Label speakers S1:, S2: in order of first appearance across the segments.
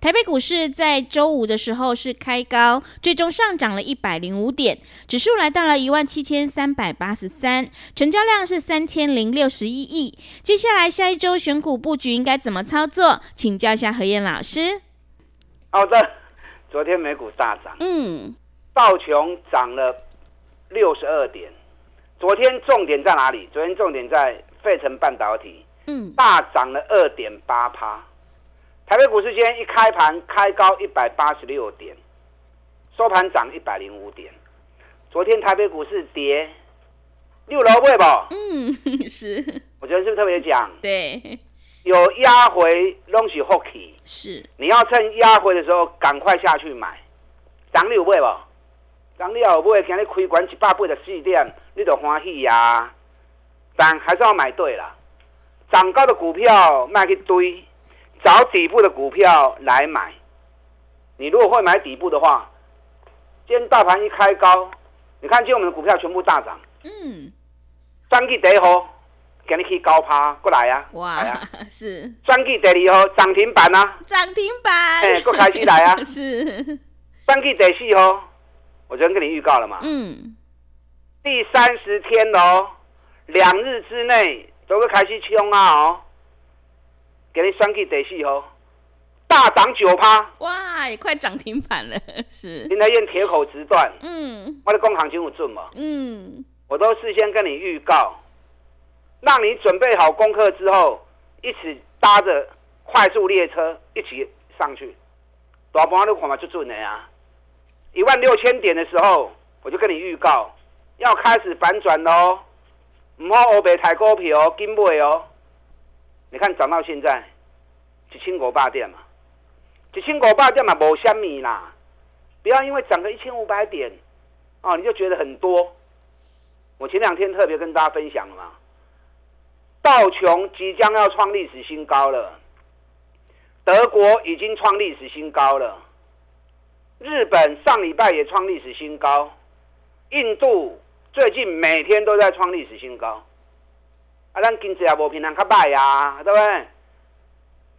S1: 台北股市在周五的时候是开高，最终上涨了一百零五点，指数来到了一万七千三百八十三，成交量是三千零六十一亿。接下来下一周选股布局应该怎么操作？请教一下何燕老师。
S2: 好的，昨天美股大涨，嗯，道琼涨了六十二点。昨天重点在哪里？昨天重点在费城半导体，嗯，大涨了二点八趴。台北股市今天一开盘开高一百八十六点，收盘涨一百零五点。昨天台北股市跌六楼位吧？
S1: 嗯，是。
S2: 我觉得是不是特别讲？
S1: 对。
S2: 有压回东西 hockey，
S1: 是。
S2: 你要趁压回的时候赶快下去买，涨六位吧？涨六位，今日开关一百八十四点，你就欢喜呀。但还是要买对了，涨高的股票卖一堆。找底部的股票来买，你如果会买底部的话，今天大盘一开高，你看今天我们的股票全部大涨。嗯。专季第一号，给你去高趴过来呀。
S1: 哇，是。
S2: 专季第二号涨停板啊。
S1: 涨停板。
S2: 哎，过开始来啊。
S1: 是。
S2: 专季第四号，我昨天跟你预告了嘛。嗯。第三十天哦，两日之内都会开始冲啊哦。给你双 K 第四号，大涨九趴，
S1: 哇，也快涨停板了，是。
S2: 林德燕铁口直断，嗯，我的工行情有准嘛，嗯，我都事先跟你预告，让你准备好功课之后，一起搭着快速列车一起上去，大盘都看嘛就准的呀，一万六千点的时候，我就跟你预告，要开始反转喽，唔好欧北抬股票，金买哦。你看涨到现在，一千五百点嘛，一千五百点嘛，无虾米啦。不要因为涨个一千五百点，哦，你就觉得很多。我前两天特别跟大家分享了嘛，道琼即将要创历史新高了，德国已经创历史新高了，日本上礼拜也创历史新高，印度最近每天都在创历史新高。啊，咱经济也无平常较歹呀，对不对？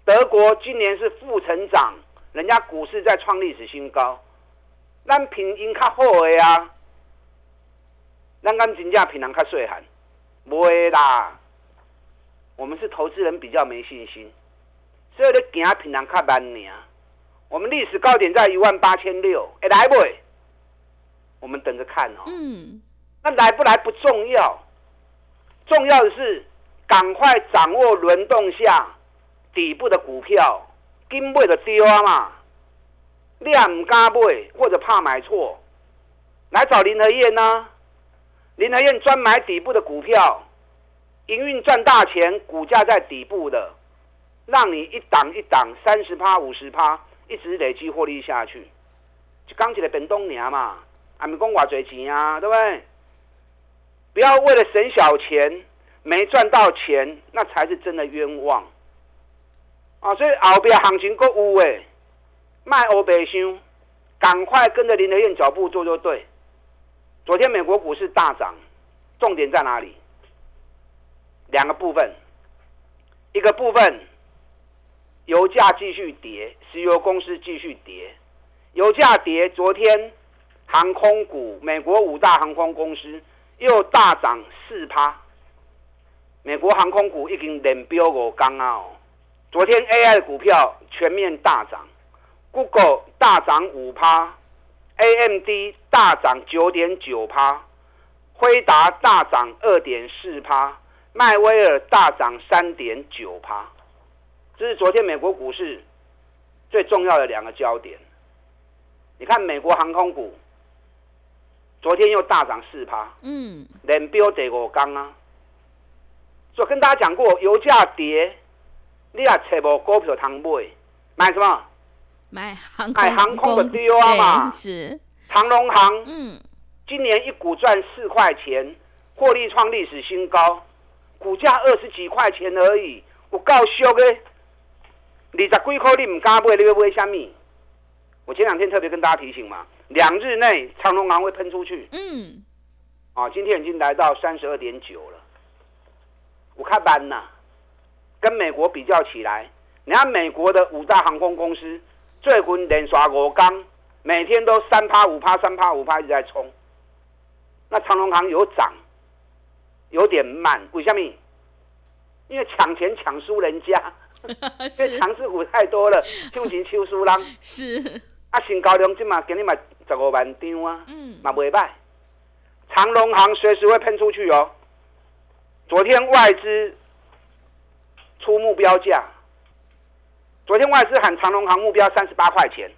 S2: 德国今年是负成长，人家股市在创历史新高，咱平因较好的啊，咱敢真正平常较细汉，不会啦。我们是投资人比较没信心，所以你行平常较慢呢。我们历史高点在一万八千六，会来不？我们等着看哦。嗯。那来不来不重要。重要的是，赶快掌握轮动下底部的股票，跟买的丢啊嘛！你也唔敢买，或者怕买错，来找林和燕呢？林和燕专买底部的股票，营运赚大钱，股价在底部的，让你一档一档三十趴、五十趴，一直累积获利下去。就刚起来本东年嘛，还没讲偌侪钱啊，对不对？不要为了省小钱没赚到钱，那才是真的冤枉啊！所以后边行情够有诶，卖欧白箱，赶快跟着林德燕脚步做就对。昨天美国股市大涨，重点在哪里？两个部分，一个部分油价继续跌，石油公司继续跌，油价跌，昨天航空股，美国五大航空公司。又大涨四趴，美国航空股已经连飙五刚啊！哦，昨天 AI 的股票全面大涨，Google 大涨五趴，AMD 大涨九点九趴，辉达大涨二点四趴，迈威尔大涨三点九趴，这是昨天美国股市最重要的两个焦点。你看美国航空股，昨天又大涨四趴，嗯，连标第五刚啊。我跟大家讲过，油价跌，你也找无股票通买，买什么？
S1: 买航空，买
S2: 航空的丢啊嘛。
S1: 是
S2: 长龙航，嗯，今年一股赚四块钱，获利创历史新高，股价二十几块钱而已，我够俗的。二十几块你唔敢买，你要买虾米？我前两天特别跟大家提醒嘛，两日内长龙航会喷出去。嗯，啊，今天已经来到三十二点九了。我看班呐，跟美国比较起来，你看美国的五大航空公司，最近连刷五缸，每天都三趴五趴三趴五趴一直在冲。那长龙航有涨，有点慢，为什么？因为抢钱抢输人家，因为强势股太多了，就钱抽输人。
S1: 是
S2: 啊，新高量今嘛给你买十五万张啊，嗯，嘛袂歹。长隆行随时会喷出去哦。昨天外资出目标价，昨天外资喊长隆行目标三十八块钱，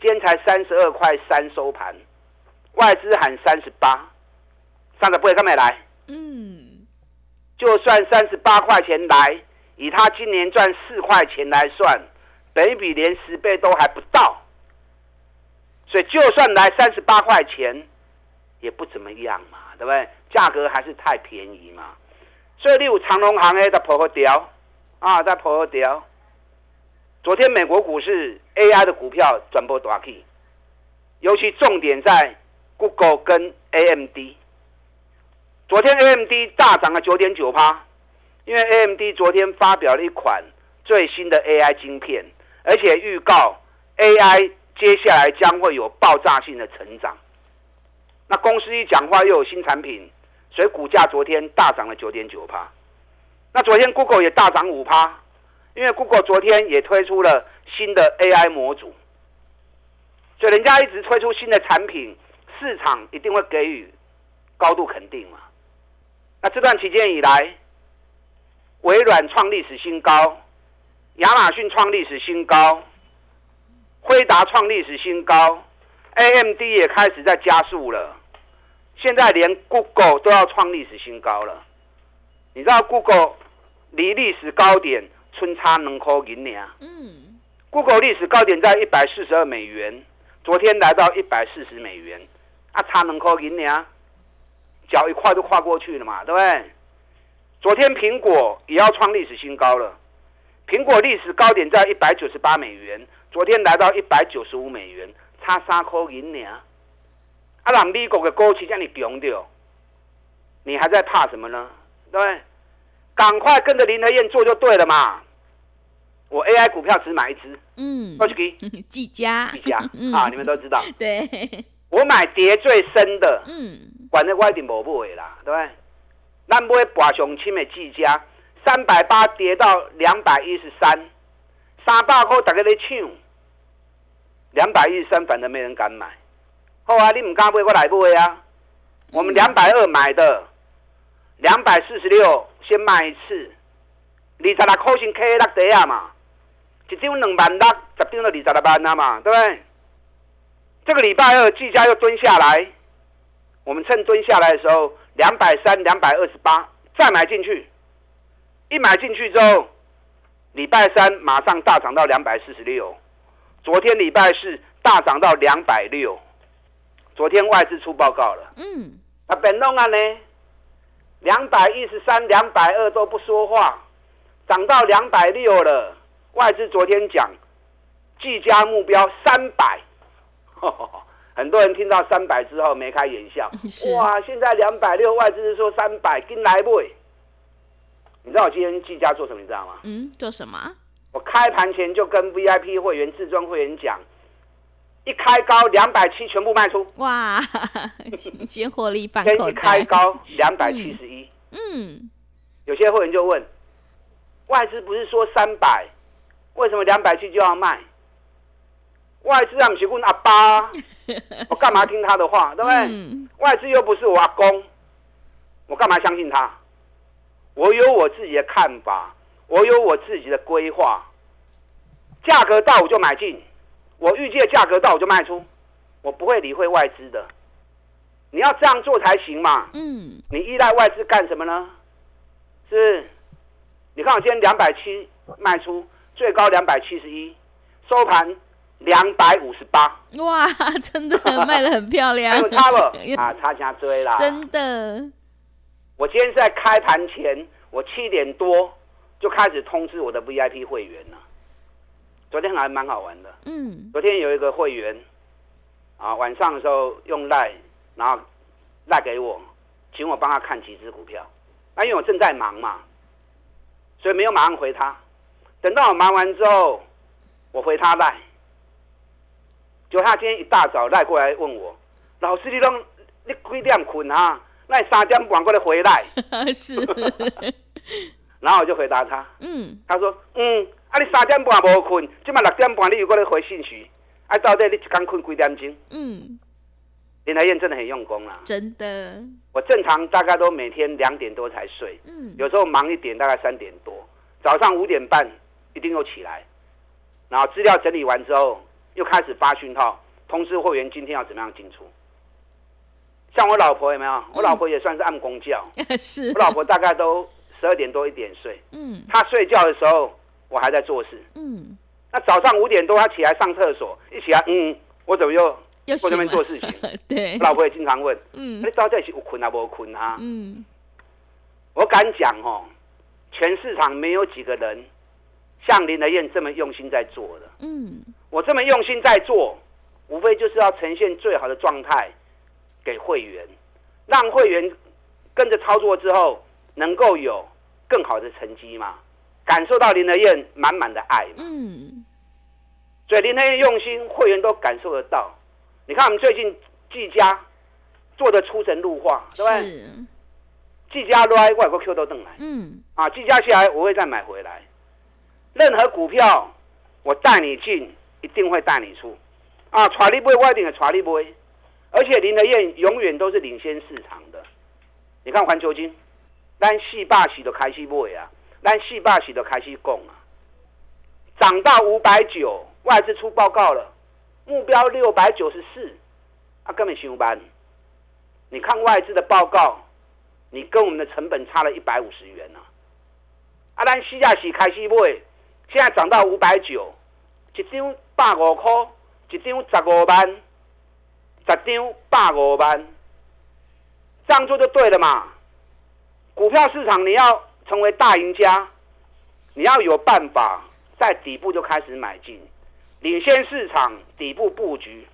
S2: 今天才三十二块三收盘，外资喊三十八，三十八干没来？嗯，就算三十八块钱来，以他今年赚四块钱来算，本比连十倍都还不到，所以就算来三十八块钱，也不怎么样嘛，对不对？价格还是太便宜嘛，所以你有长隆行 A 的破掉啊，在破掉。昨天美国股市 AI 的股票转波大起，尤其重点在 Google 跟 AMD。昨天 AMD 大涨了九点九趴，因为 AMD 昨天发表了一款最新的 AI 晶片，而且预告 AI 接下来将会有爆炸性的成长。那公司一讲话又有新产品。所以股价昨天大涨了九点九趴，那昨天 Google 也大涨五趴，因为 Google 昨天也推出了新的 AI 模组，所以人家一直推出新的产品，市场一定会给予高度肯定嘛。那这段期间以来，微软创历史新高，亚马逊创历史新高，辉达创历史新高，AMD 也开始在加速了。现在连 Google 都要创历史新高了，你知道 Google 离历史高点春差能扣银呢？嗯，Google 历史高点在一百四十二美元，昨天来到一百四十美元，啊，差能扣银呢？脚一跨就跨过去了嘛，对不对？昨天苹果也要创历史新高了，苹果历史高点在一百九十八美元，昨天来到一百九十五美元，差三块银呢？啊，让美国的股市让你强掉，你还在怕什么呢？对，赶快跟着林德燕做就对了嘛。我 AI 股票只买一只，嗯，过去
S1: 给季家，
S2: 季家 啊，你们都知道。
S1: 对，
S2: 我买跌最深的，嗯，管那我一定无买啦，对不对？咱买博上轻的季家，三百八跌到两百一十三，三百块大家在抢，两百一十三反正没人敢买。好啊，你唔敢买，我来买啊！我们两百二买的，两百四十六先卖一次，二十六块钱 K 六底啊嘛，一张两万六，十张就二十六万啊嘛，对不对？这个礼拜二季家又蹲下来，我们趁蹲下来的时候，两百三、两百二十八再买进去，一买进去之后，礼拜三马上大涨到两百四十六，昨天礼拜四大涨到两百六。昨天外资出报告了，嗯，啊，本弄啊呢，两百一十三、两百二都不说话，涨到两百六了。外资昨天讲，计价目标三百，很多人听到三百之后眉开眼笑，哇，现在两百六，外资是说三百，跟来不？你知道我今天计价做什么？你知道吗？
S1: 嗯，做什么？
S2: 我开盘前就跟 VIP 会员、至尊会员讲。一开高两百七，全部卖出。
S1: 哇，先获利半
S2: 口一开高两百七十一。嗯，有些会员就问，外资不是说三百，为什么两百七就要卖？外资啊，不是问阿爸，我干嘛听他的话，对不对？外资又不是我阿公，我干嘛相信他？我有我自己的看法，我有我自己的规划。价格到我就买进，我预计的价格到我就卖出，我不会理会外资的。你要这样做才行嘛。嗯。你依赖外资干什么呢？是，你看我今天两百七卖出，最高两百七十一，收盘两百五十八。
S1: 哇，真的卖的很漂亮。
S2: 有差了 啊，差价追啦。
S1: 真的。
S2: 我今天在开盘前，我七点多就开始通知我的 VIP 会员了。昨天还蛮好玩的。嗯。昨天有一个会员，啊，晚上的时候用赖，然后赖给我，请我帮他看几只股票。那因为我正在忙嘛，所以没有马上回他。等到我忙完之后，我回他赖。就他今天一大早赖过来问我，老师你都你几点困啊？那三点半过来回来。
S1: 是。
S2: 然后我就回答他。嗯。他说：嗯。啊！你三点半无困，即马六点半你又过来回信息，啊，到底你一天困几点钟？嗯，林台燕真的很用功啦，
S1: 真的。
S2: 我正常大概都每天两点多才睡，嗯，有时候忙一点大概三点多，早上五点半一定又起来，然后资料整理完之后又开始发讯号，通知会员今天要怎么样进出。像我老婆有没有？我老婆也算是按公教，
S1: 是
S2: 我老婆大概都十二点多一点睡，嗯，他睡觉的时候。我还在做事。嗯，那早上五点多他起来上厕所，一起来，嗯，我怎么又
S1: 又
S2: 在那边做事情？
S1: 对，
S2: 我老婆也经常问，嗯，你到底是有困啊，无困啊？嗯，我敢讲哦，全市场没有几个人像林德燕这么用心在做的。嗯，我这么用心在做，无非就是要呈现最好的状态给会员，让会员跟着操作之后，能够有更好的成绩嘛。感受到林德燕满满的爱，嗯，所以林德燕用心，会员都感受得到。你看我们最近技嘉做的出神入化，对不对？季家来，外国 Q 都等来，嗯，啊，季家下来我会再买回来。任何股票我带你进，一定会带你出，啊，传力不会外定的传力不会，而且林德燕永远都是领先市场的。你看环球金，单细霸喜都开始买啊。咱四百时都开始讲啊，涨到五百九，外资出报告了，目标六百九十四，啊，根本上班。你看外资的报告，你跟我们的成本差了一百五十元呢。啊，咱四百时开始买，现在涨到五百九，一张百五块，一张十五万，十张百五万，这样做就对了嘛。股票市场你要。成为大赢家，你要有办法在底部就开始买进，领先市场底部布局。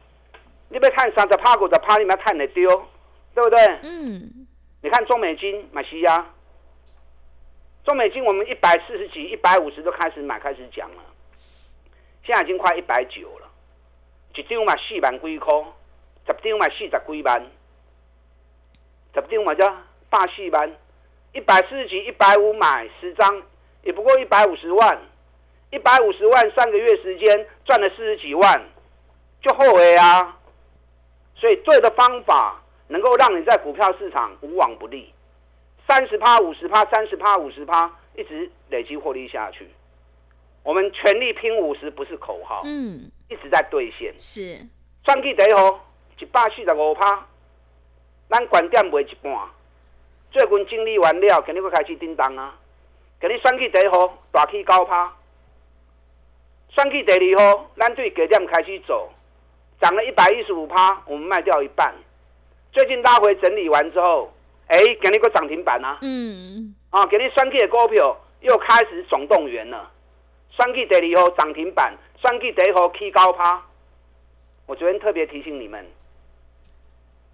S2: 你别看三十趴股的趴，你们要看得丢，对不对？嗯。你看中美金买西亚，中美金我们一百四十几、一百五十都开始买，开始讲了。现在已经快一百九了，一张买四万几块，十张买四十几万，十张买叫大四万。一百四十几，一百五买十张，也不过一百五十万，一百五十万三个月时间赚了四十几万，就后悔啊！所以对的方法能够让你在股票市场无往不利，三十趴、五十趴、三十趴、五十趴，一直累积获利下去。我们全力拼五十不是口号，嗯，一直在兑现。
S1: 是，
S2: 算计第一号一百四十五趴，咱管店卖一半。最近整理完了，肯定会开始叮当啊！给你算去第一号，大起高趴；算去第二号，咱对低点开始走，涨了一百一十五趴，我们卖掉一半。最近拉回整理完之后，哎，给你个涨停板啊！嗯，啊，给你算去的股票又开始总动员了。算去第二号涨停板，算去第一号起高趴。我昨天特别提醒你们，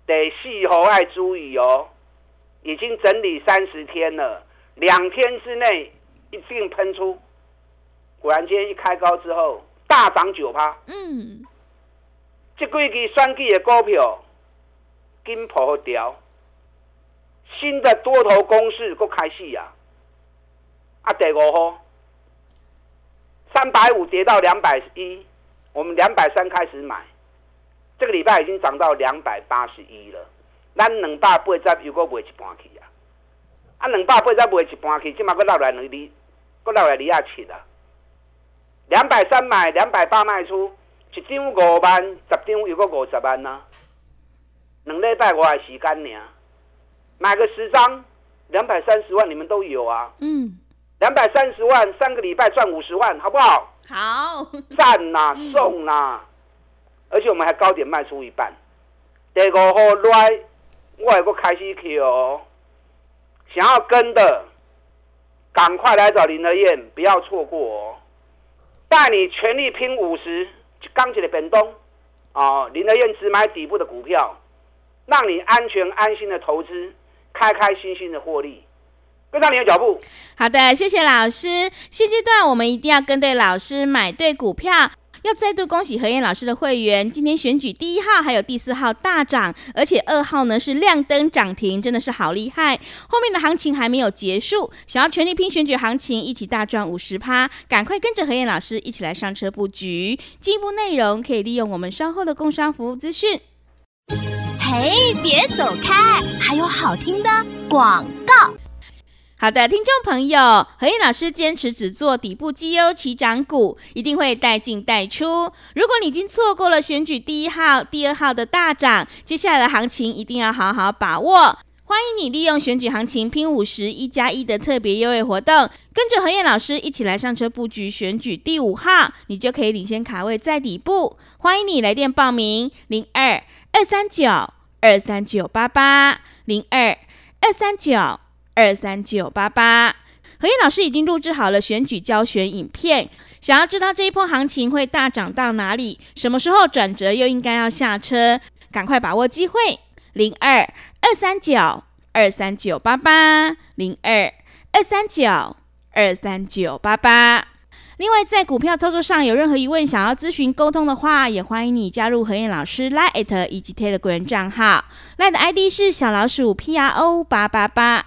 S2: 第四号要注意哦。已经整理三十天了，两天之内一定喷出。果然今天一开高之后大涨九趴。嗯，这几支双季的股票金破掉，新的多头攻势都开始啊！啊，第五号三百五跌到两百一，我们两百三开始买，这个礼拜已经涨到两百八十一了。咱两百八十又搁卖一半去啊！啊，两百八十卖一半去，即马搁落来两厘，搁落来二啊七啊。两百三买，两百八卖出，一张五万，十张又搁五十万呐。两礼拜我的时间呢，买个十张，两百三十万，你们都有啊。嗯。两百三十万，三个礼拜赚五十万，好不好？
S1: 好。
S2: 赞呐，送呐，而且我们还高点卖出一半。第五号来。我也不开始去哦，想要跟的，赶快来找林德燕，不要错过哦！带你全力拼五十，钢铁的本东啊！林德燕只买底部的股票，让你安全安心的投资，开开心心的获利，跟上你的脚步。
S1: 好的，谢谢老师。现阶段我们一定要跟对老师，买对股票。要再度恭喜何燕老师的会员，今天选举第一号还有第四号大涨，而且二号呢是亮灯涨停，真的是好厉害。后面的行情还没有结束，想要全力拼选举行情，一起大赚五十趴，赶快跟着何燕老师一起来上车布局。进一步内容可以利用我们稍后的工商服务资讯。
S3: 嘿，别走开，还有好听的广告。
S1: 好的，听众朋友，何燕老师坚持只做底部绩优起涨股，一定会带进带出。如果你已经错过了选举第一号、第二号的大涨，接下来的行情一定要好好把握。欢迎你利用选举行情拼五十一加一的特别优惠活动，跟着何燕老师一起来上车布局选举第五号，你就可以领先卡位在底部。欢迎你来电报名：零二二三九二三九八八零二二三九。二三九八八，何燕老师已经录制好了选举教学影片。想要知道这一波行情会大涨到哪里，什么时候转折又应该要下车，赶快把握机会。零二二三九二三九八八，零二二三九二三九八八。另外，在股票操作上有任何疑问，想要咨询沟通的话，也欢迎你加入何燕老师 Line 以及 Telegram 账号。Line 的 ID 是小老鼠 P R O 八八八。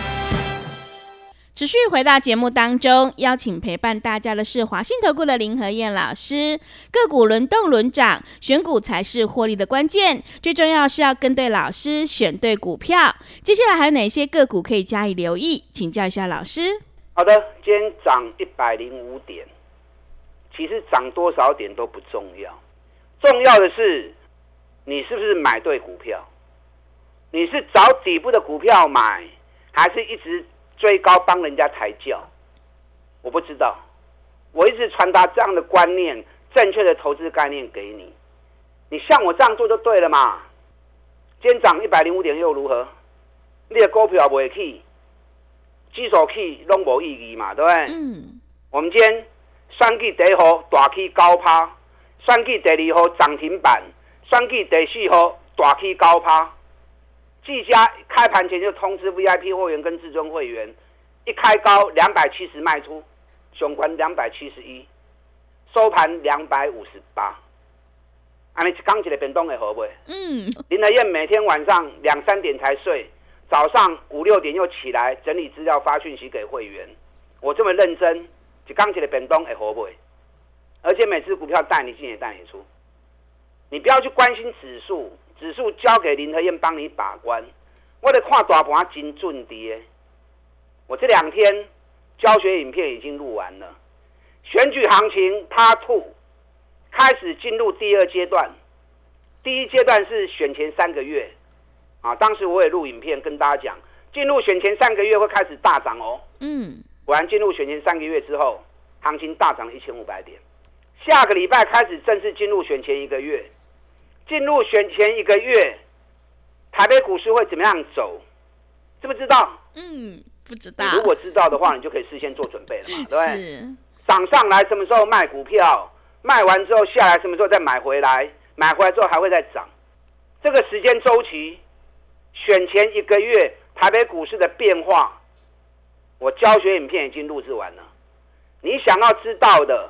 S1: 持续回到节目当中，邀请陪伴大家的是华信投顾的林和燕老师。个股轮动轮涨，选股才是获利的关键。最重要是要跟对老师，选对股票。接下来还有哪些个股可以加以留意？请教一下老师。
S2: 好的，今天涨一百零五点，其实涨多少点都不重要，重要的是你是不是买对股票？你是找底部的股票买，还是一直？追高帮人家抬轿，我不知道。我一直传达这样的观念，正确的投资概念给你。你像我这样做就对了嘛。今天涨一百零五点又如何？你的股票不会去，指数去拢无意义嘛，对不对？嗯。我们今天选举第一号大起高趴，选举第二号涨停板，选举第四号大起高趴。技嘉开盘前就通知 VIP 会员跟至尊会员，一开高两百七十卖出，雄关两百七十一，收盘两百五十八。啊，你刚起来变动的会不会？嗯。林德燕每天晚上两三点才睡，早上五六点又起来整理资料发讯息给会员。我这么认真，就刚起来变动会不会？而且每次股票带你进也带你出，你不要去关心指数。指数交给林和燕帮你把关，我得看大盘真准跌。我这两天教学影片已经录完了，选举行情 Part Two 开始进入第二阶段。第一阶段是选前三个月，啊，当时我也录影片跟大家讲，进入选前三个月会开始大涨哦。嗯，果然进入选前三个月之后，行情大涨了一千五百点。下个礼拜开始正式进入选前一个月。进入选前一个月，台北股市会怎么样走？知不知道？
S1: 嗯，不知道。
S2: 如果知道的话，你就可以事先做准备了嘛，对不对？
S1: 是。
S2: 涨上来什么时候卖股票？卖完之后下来什么时候再买回来？买回来之后还会再涨？这个时间周期，选前一个月台北股市的变化，我教学影片已经录制完了。你想要知道的，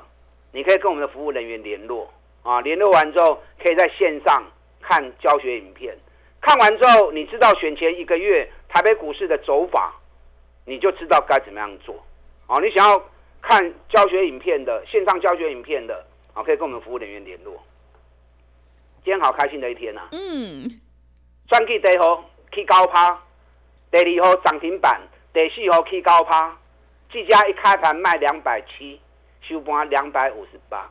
S2: 你可以跟我们的服务人员联络啊。联络完之后，可以在线上看教学影片。看完之后，你知道选前一个月台北股市的走法，你就知道该怎么样做。啊，你想要。看教学影片的线上教学影片的，好，可以跟我们服务人员联络。今天好开心的一天呐！嗯，专辑第一号起高趴，第二号涨停板，第四号起高趴。这家一开盘卖两百七，收盘两百五十八，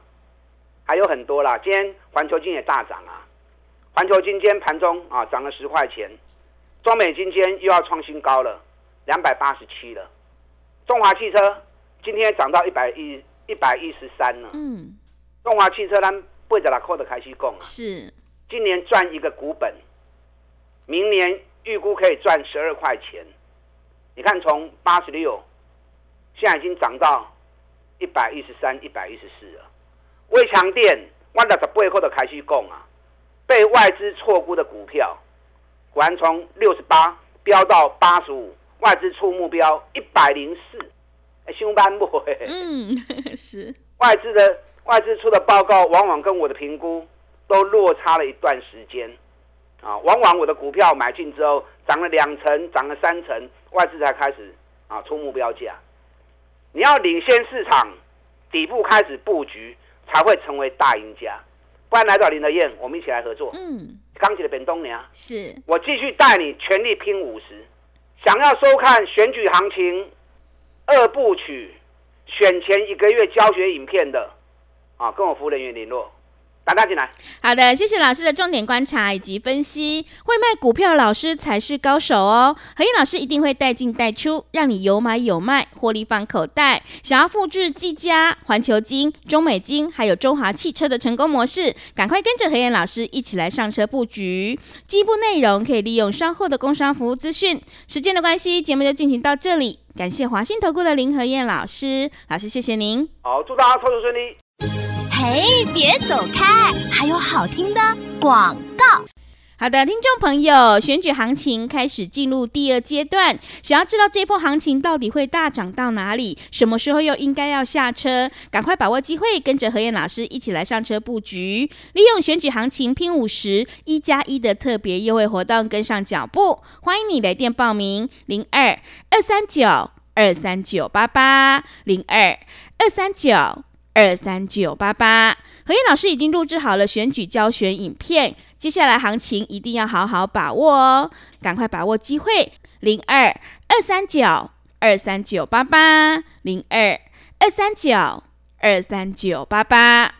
S2: 还有很多啦。今天环球金也大涨啊！环球金今天盘中啊涨了十块钱，中美金今天又要创新高了，两百八十七了。中华汽车。今天涨到一百一一百一十三了。嗯，中华汽车呢，八十六块的开始供啊。
S1: 是，
S2: 今年赚一个股本，明年预估可以赚十二块钱。你看，从八十六，现在已经涨到一百一十三、一百一十四了。微强电，万达十八块的开始供啊，被外资错估的股票，果然从六十八飙到八十五，外资出目标一百零四。凶班不会，
S1: 嗯，是
S2: 外资的外资出的报告，往往跟我的评估都落差了一段时间啊。往往我的股票买进之后，涨了两成，涨了三成，外资才开始啊出目标价。你要领先市场，底部开始布局，才会成为大赢家。不然来找林德燕，我们一起来合作。嗯，刚起的本东娘，
S1: 是
S2: 我继续带你全力拼五十。想要收看选举行情。二部曲选前一个月教学影片的啊，跟我服务人员联络，打打进来。
S1: 好的，谢谢老师的重点观察以及分析。会卖股票老师才是高手哦。何燕老师一定会带进带出，让你有买有卖，获利放口袋。想要复制技嘉、环球金、中美金还有中华汽车的成功模式，赶快跟着何燕老师一起来上车布局。进一步内容可以利用稍后的工商服务资讯。时间的关系，节目就进行到这里。感谢华信投顾的林和燕老师，老师谢谢您。
S2: 好，祝大家操作顺利。
S3: 嘿，别走开，还有好听的广告。
S1: 好的，听众朋友，选举行情开始进入第二阶段，想要知道这波行情到底会大涨到哪里，什么时候又应该要下车？赶快把握机会，跟着何燕老师一起来上车布局，利用选举行情拼五十一加一的特别优惠活动，跟上脚步。欢迎你来电报名：零二二三九二三九八八零二二三九二三九八八。何燕老师已经录制好了选举教学影片。接下来行情一定要好好把握哦，赶快把握机会，零二二三九二三九八八，零二二三九二三九八八。